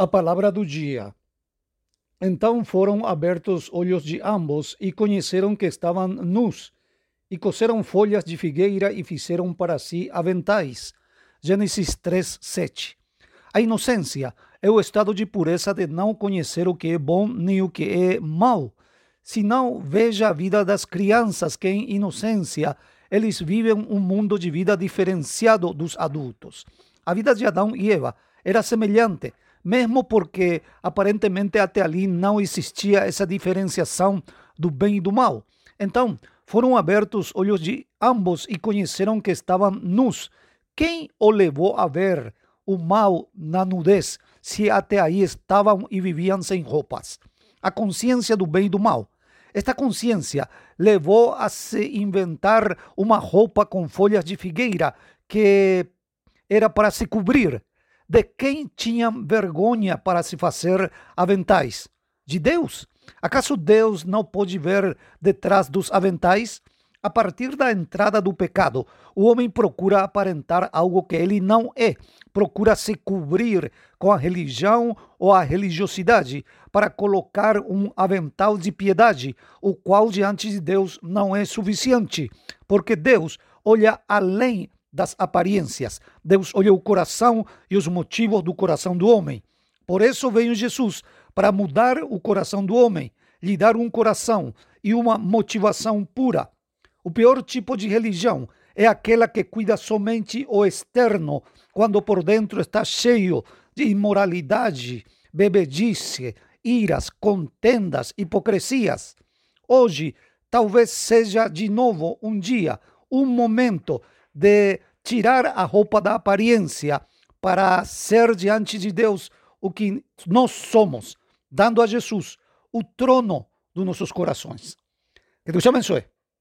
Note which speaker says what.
Speaker 1: A palavra do dia. Então foram abertos olhos de ambos e conheceram que estavam nus, e coseram folhas de figueira e fizeram para si aventais. Gênesis 3, 7. A inocência é o estado de pureza de não conhecer o que é bom nem o que é mal. Se não, veja a vida das crianças que, em inocência, eles vivem um mundo de vida diferenciado dos adultos. A vida de Adão e Eva era semelhante mesmo porque aparentemente até ali não existia essa diferenciação do bem e do mal. Então, foram abertos olhos de ambos e conheceram que estavam nus. Quem o levou a ver o mal na nudez, se até aí estavam e viviam sem roupas? A consciência do bem e do mal. Esta consciência levou a se inventar uma roupa com folhas de figueira que era para se cobrir de quem tinha vergonha para se fazer aventais? De Deus. Acaso Deus não pode ver detrás dos aventais? A partir da entrada do pecado, o homem procura aparentar algo que ele não é, procura se cobrir com a religião ou a religiosidade para colocar um avental de piedade, o qual diante de Deus não é suficiente, porque Deus olha além das aparências. Deus olha o coração e os motivos do coração do homem. Por isso veio Jesus para mudar o coração do homem, lhe dar um coração e uma motivação pura. O pior tipo de religião é aquela que cuida somente o externo, quando por dentro está cheio de imoralidade, bebedice, iras, contendas, hipocrisias. Hoje, talvez seja de novo um dia, um momento de tirar a roupa da aparência para ser diante de Deus o que nós somos, dando a Jesus o trono dos nossos corações. Que Deus te abençoe.